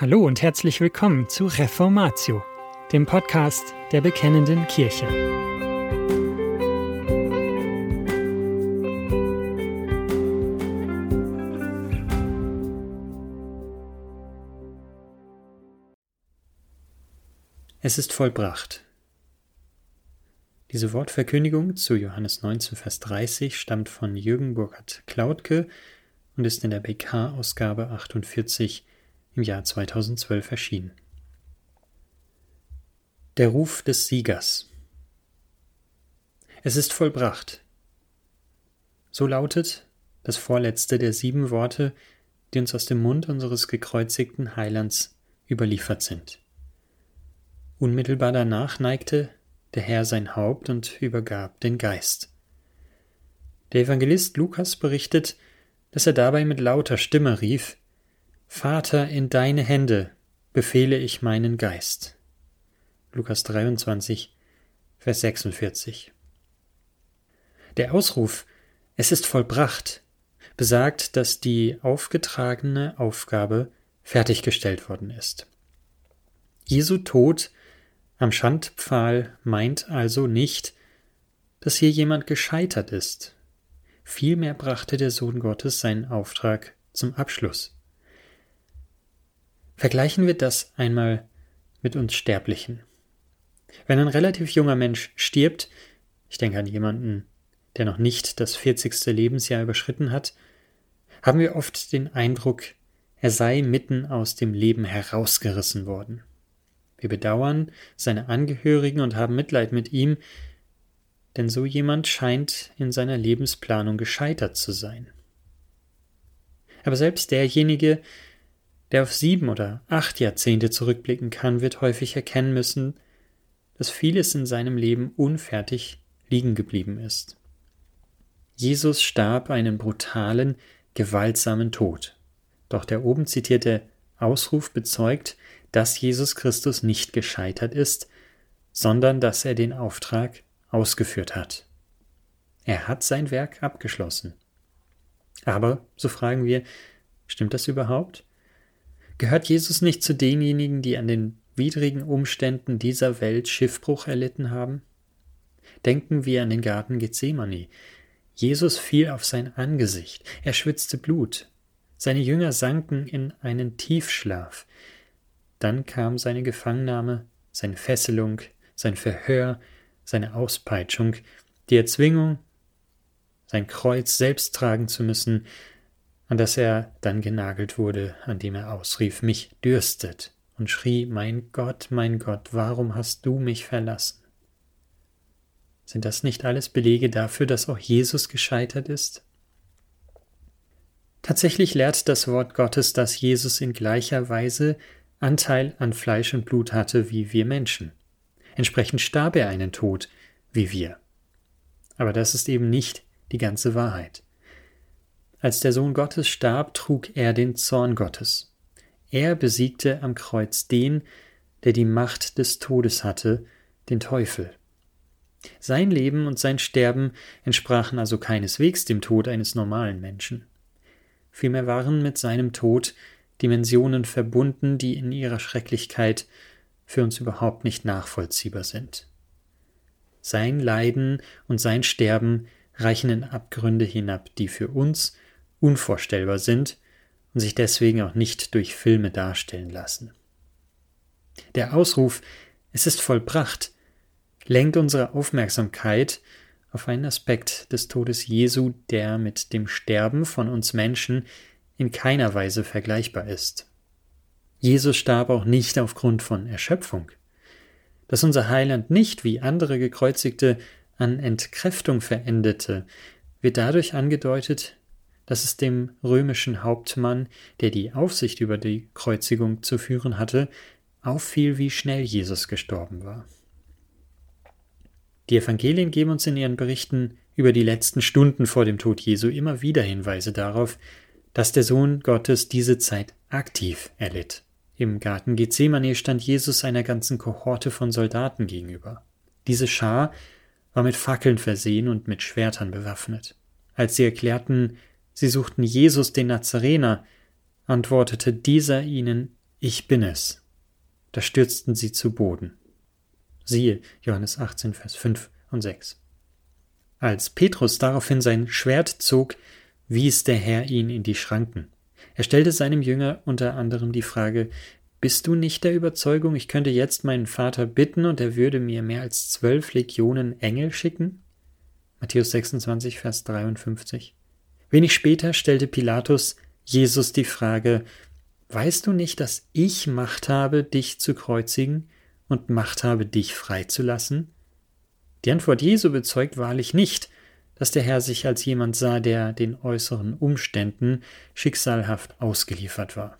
Hallo und herzlich willkommen zu Reformatio, dem Podcast der Bekennenden Kirche. Es ist vollbracht. Diese Wortverkündigung zu Johannes 19, Vers 30 stammt von Jürgen Burkhard Klautke und ist in der BK-Ausgabe 48 im Jahr 2012 erschienen. Der Ruf des Siegers Es ist vollbracht. So lautet das vorletzte der sieben Worte, die uns aus dem Mund unseres gekreuzigten Heilands überliefert sind. Unmittelbar danach neigte der Herr sein Haupt und übergab den Geist. Der Evangelist Lukas berichtet, dass er dabei mit lauter Stimme rief Vater, in deine Hände befehle ich meinen Geist. Lukas 23, Vers 46. Der Ausruf Es ist vollbracht besagt, dass die aufgetragene Aufgabe fertiggestellt worden ist. Jesu Tod am Schandpfahl meint also nicht, dass hier jemand gescheitert ist. Vielmehr brachte der Sohn Gottes seinen Auftrag zum Abschluss. Vergleichen wir das einmal mit uns Sterblichen. Wenn ein relativ junger Mensch stirbt, ich denke an jemanden, der noch nicht das 40. Lebensjahr überschritten hat, haben wir oft den Eindruck, er sei mitten aus dem Leben herausgerissen worden. Wir bedauern seine Angehörigen und haben Mitleid mit ihm, denn so jemand scheint in seiner Lebensplanung gescheitert zu sein. Aber selbst derjenige, der auf sieben oder acht Jahrzehnte zurückblicken kann, wird häufig erkennen müssen, dass vieles in seinem Leben unfertig liegen geblieben ist. Jesus starb einen brutalen, gewaltsamen Tod. Doch der oben zitierte Ausruf bezeugt, dass Jesus Christus nicht gescheitert ist, sondern dass er den Auftrag ausgeführt hat. Er hat sein Werk abgeschlossen. Aber, so fragen wir, stimmt das überhaupt? Gehört Jesus nicht zu denjenigen, die an den widrigen Umständen dieser Welt Schiffbruch erlitten haben? Denken wir an den Garten Gethsemane. Jesus fiel auf sein Angesicht, er schwitzte Blut, seine Jünger sanken in einen Tiefschlaf. Dann kam seine Gefangennahme, seine Fesselung, sein Verhör, seine Auspeitschung, die Erzwingung, sein Kreuz selbst tragen zu müssen, an das er dann genagelt wurde, an dem er ausrief, mich dürstet, und schrie, Mein Gott, mein Gott, warum hast du mich verlassen? Sind das nicht alles Belege dafür, dass auch Jesus gescheitert ist? Tatsächlich lehrt das Wort Gottes, dass Jesus in gleicher Weise Anteil an Fleisch und Blut hatte wie wir Menschen. Entsprechend starb er einen Tod wie wir. Aber das ist eben nicht die ganze Wahrheit. Als der Sohn Gottes starb, trug er den Zorn Gottes. Er besiegte am Kreuz den, der die Macht des Todes hatte, den Teufel. Sein Leben und sein Sterben entsprachen also keineswegs dem Tod eines normalen Menschen. Vielmehr waren mit seinem Tod Dimensionen verbunden, die in ihrer Schrecklichkeit für uns überhaupt nicht nachvollziehbar sind. Sein Leiden und sein Sterben reichen in Abgründe hinab, die für uns unvorstellbar sind und sich deswegen auch nicht durch Filme darstellen lassen. Der Ausruf Es ist vollbracht lenkt unsere Aufmerksamkeit auf einen Aspekt des Todes Jesu, der mit dem Sterben von uns Menschen in keiner Weise vergleichbar ist. Jesus starb auch nicht aufgrund von Erschöpfung. Dass unser Heiland nicht wie andere Gekreuzigte an Entkräftung verendete, wird dadurch angedeutet, dass es dem römischen Hauptmann, der die Aufsicht über die Kreuzigung zu führen hatte, auffiel, wie schnell Jesus gestorben war. Die Evangelien geben uns in ihren Berichten über die letzten Stunden vor dem Tod Jesu immer wieder Hinweise darauf, dass der Sohn Gottes diese Zeit aktiv erlitt. Im Garten Gethsemane stand Jesus einer ganzen Kohorte von Soldaten gegenüber. Diese Schar war mit Fackeln versehen und mit Schwertern bewaffnet. Als sie erklärten, sie suchten Jesus den Nazarener, antwortete dieser ihnen, ich bin es. Da stürzten sie zu Boden. Siehe Johannes 18, Vers 5 und 6. Als Petrus daraufhin sein Schwert zog, wies der Herr ihn in die Schranken. Er stellte seinem Jünger unter anderem die Frage, bist du nicht der Überzeugung, ich könnte jetzt meinen Vater bitten und er würde mir mehr als zwölf Legionen Engel schicken? Matthäus 26, Vers 53. Wenig später stellte Pilatus Jesus die Frage, Weißt du nicht, dass ich Macht habe, dich zu kreuzigen und Macht habe, dich freizulassen? Die Antwort Jesu bezeugt wahrlich nicht, dass der Herr sich als jemand sah, der den äußeren Umständen schicksalhaft ausgeliefert war.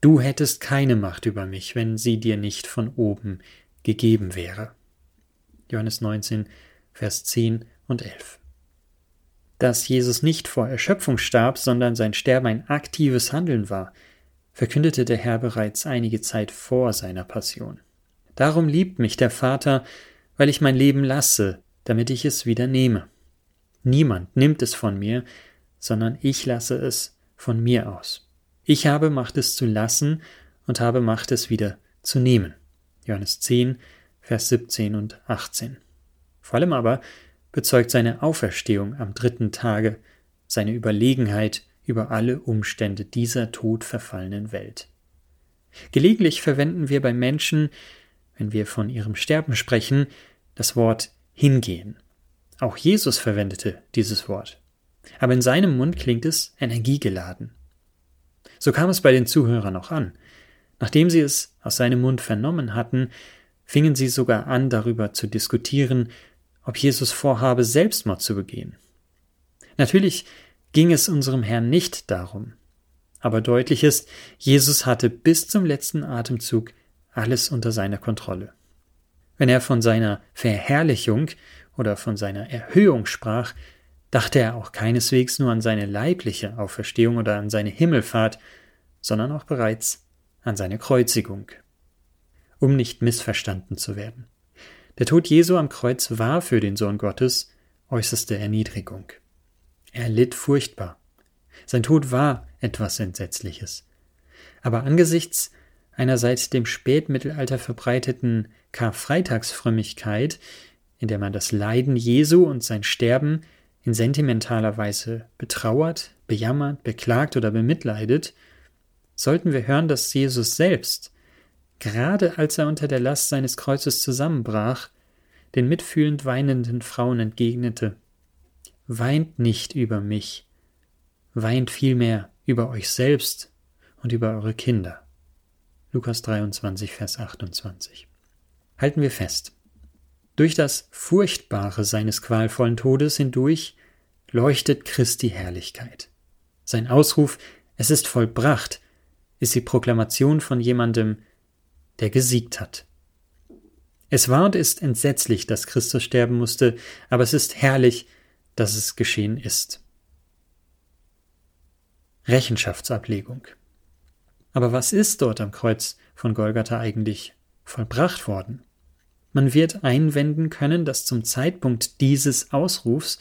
Du hättest keine Macht über mich, wenn sie dir nicht von oben gegeben wäre. Johannes 19, Vers 10 und 11. Dass Jesus nicht vor Erschöpfung starb, sondern sein Sterben ein aktives Handeln war, verkündete der Herr bereits einige Zeit vor seiner Passion. Darum liebt mich der Vater, weil ich mein Leben lasse, damit ich es wieder nehme. Niemand nimmt es von mir, sondern ich lasse es von mir aus. Ich habe Macht es zu lassen und habe Macht es wieder zu nehmen. Johannes 10, Vers 17 und 18. Vor allem aber bezeugt seine Auferstehung am dritten Tage seine Überlegenheit über alle Umstände dieser todverfallenen Welt. Gelegentlich verwenden wir bei Menschen, wenn wir von ihrem Sterben sprechen, das Wort hingehen. Auch Jesus verwendete dieses Wort. Aber in seinem Mund klingt es energiegeladen. So kam es bei den Zuhörern auch an. Nachdem sie es aus seinem Mund vernommen hatten, fingen sie sogar an, darüber zu diskutieren, ob Jesus vorhabe, Selbstmord zu begehen. Natürlich ging es unserem Herrn nicht darum. Aber deutlich ist, Jesus hatte bis zum letzten Atemzug alles unter seiner Kontrolle. Wenn er von seiner Verherrlichung oder von seiner Erhöhung sprach, dachte er auch keineswegs nur an seine leibliche Auferstehung oder an seine Himmelfahrt, sondern auch bereits an seine Kreuzigung. Um nicht missverstanden zu werden. Der Tod Jesu am Kreuz war für den Sohn Gottes äußerste Erniedrigung. Er litt furchtbar. Sein Tod war etwas Entsetzliches. Aber angesichts einer seit dem Spätmittelalter verbreiteten Karfreitagsfrömmigkeit, in der man das Leiden Jesu und sein Sterben in sentimentaler Weise betrauert, bejammert, beklagt oder bemitleidet, sollten wir hören, dass Jesus selbst, gerade als er unter der Last seines Kreuzes zusammenbrach, den mitfühlend weinenden Frauen entgegnete Weint nicht über mich, weint vielmehr über euch selbst und über eure Kinder. Lukas 23, Vers 28. Halten wir fest. Durch das Furchtbare seines qualvollen Todes hindurch leuchtet Christi Herrlichkeit. Sein Ausruf, es ist vollbracht, ist die Proklamation von jemandem, der gesiegt hat. Es war und ist entsetzlich, dass Christus sterben musste, aber es ist herrlich, dass es geschehen ist. Rechenschaftsablegung. Aber was ist dort am Kreuz von Golgatha eigentlich vollbracht worden? Man wird einwenden können, dass zum Zeitpunkt dieses Ausrufs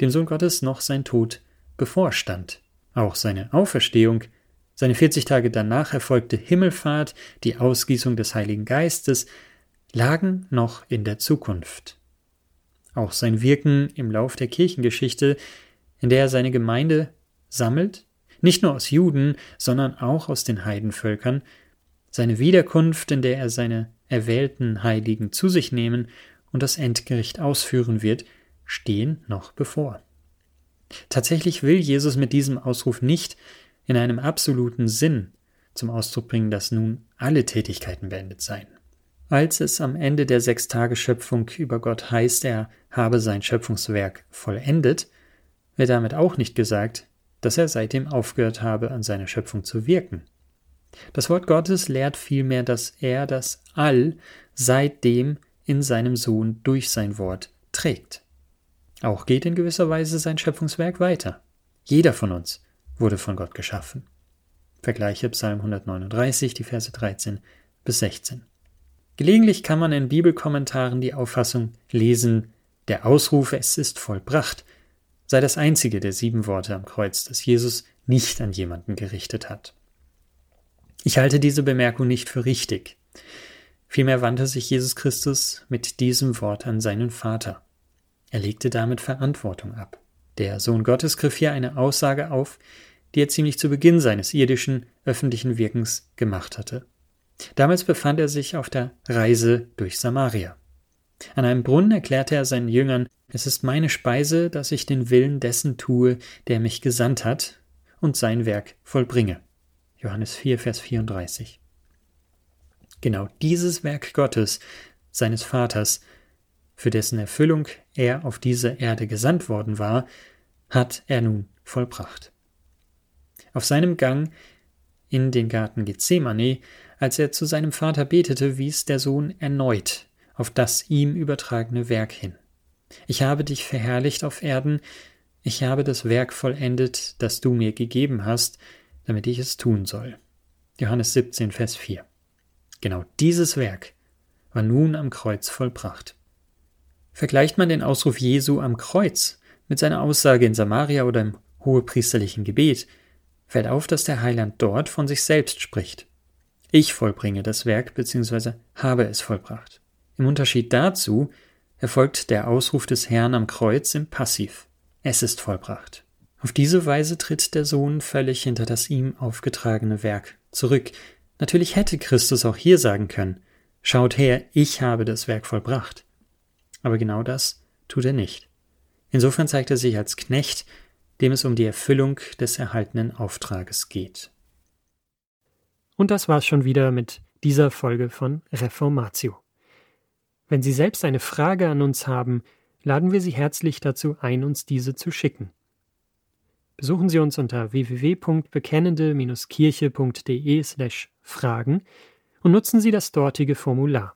dem Sohn Gottes noch sein Tod bevorstand. Auch seine Auferstehung, seine 40 Tage danach erfolgte Himmelfahrt, die Ausgießung des Heiligen Geistes lagen noch in der Zukunft. Auch sein Wirken im Lauf der Kirchengeschichte, in der er seine Gemeinde sammelt, nicht nur aus Juden, sondern auch aus den Heidenvölkern, seine Wiederkunft, in der er seine erwählten Heiligen zu sich nehmen und das Endgericht ausführen wird, stehen noch bevor. Tatsächlich will Jesus mit diesem Ausruf nicht in einem absoluten Sinn zum Ausdruck bringen, dass nun alle Tätigkeiten beendet seien. Als es am Ende der Sechstageschöpfung über Gott heißt, er habe sein Schöpfungswerk vollendet, wird damit auch nicht gesagt, dass er seitdem aufgehört habe, an seiner Schöpfung zu wirken. Das Wort Gottes lehrt vielmehr, dass er das All seitdem in seinem Sohn durch sein Wort trägt. Auch geht in gewisser Weise sein Schöpfungswerk weiter. Jeder von uns wurde von Gott geschaffen. Vergleiche Psalm 139, die Verse 13 bis 16. Gelegentlich kann man in Bibelkommentaren die Auffassung lesen, der Ausruf Es ist vollbracht sei das einzige der sieben Worte am Kreuz, das Jesus nicht an jemanden gerichtet hat. Ich halte diese Bemerkung nicht für richtig. Vielmehr wandte sich Jesus Christus mit diesem Wort an seinen Vater. Er legte damit Verantwortung ab. Der Sohn Gottes griff hier eine Aussage auf, die er ziemlich zu Beginn seines irdischen öffentlichen Wirkens gemacht hatte. Damals befand er sich auf der Reise durch Samaria. An einem Brunnen erklärte er seinen Jüngern, es ist meine Speise, dass ich den Willen dessen tue, der mich gesandt hat, und sein Werk vollbringe. Johannes 4, Vers 34. Genau dieses Werk Gottes, seines Vaters, für dessen Erfüllung er auf diese Erde gesandt worden war, hat er nun vollbracht. Auf seinem Gang in den Garten Gethsemane, als er zu seinem Vater betete, wies der Sohn erneut auf das ihm übertragene Werk hin. Ich habe dich verherrlicht auf Erden, ich habe das Werk vollendet, das du mir gegeben hast, damit ich es tun soll. Johannes 17, Vers 4. Genau dieses Werk war nun am Kreuz vollbracht. Vergleicht man den Ausruf Jesu am Kreuz mit seiner Aussage in Samaria oder im hohepriesterlichen Gebet, fällt auf, dass der Heiland dort von sich selbst spricht. Ich vollbringe das Werk bzw. habe es vollbracht. Im Unterschied dazu erfolgt der Ausruf des Herrn am Kreuz im Passiv. Es ist vollbracht. Auf diese Weise tritt der Sohn völlig hinter das ihm aufgetragene Werk zurück. Natürlich hätte Christus auch hier sagen können, Schaut her, ich habe das Werk vollbracht. Aber genau das tut er nicht. Insofern zeigt er sich als Knecht, dem es um die Erfüllung des erhaltenen Auftrages geht. Und das war's schon wieder mit dieser Folge von Reformatio. Wenn Sie selbst eine Frage an uns haben, laden wir Sie herzlich dazu ein, uns diese zu schicken. Besuchen Sie uns unter www.bekennende-kirche.de/fragen und nutzen Sie das dortige Formular.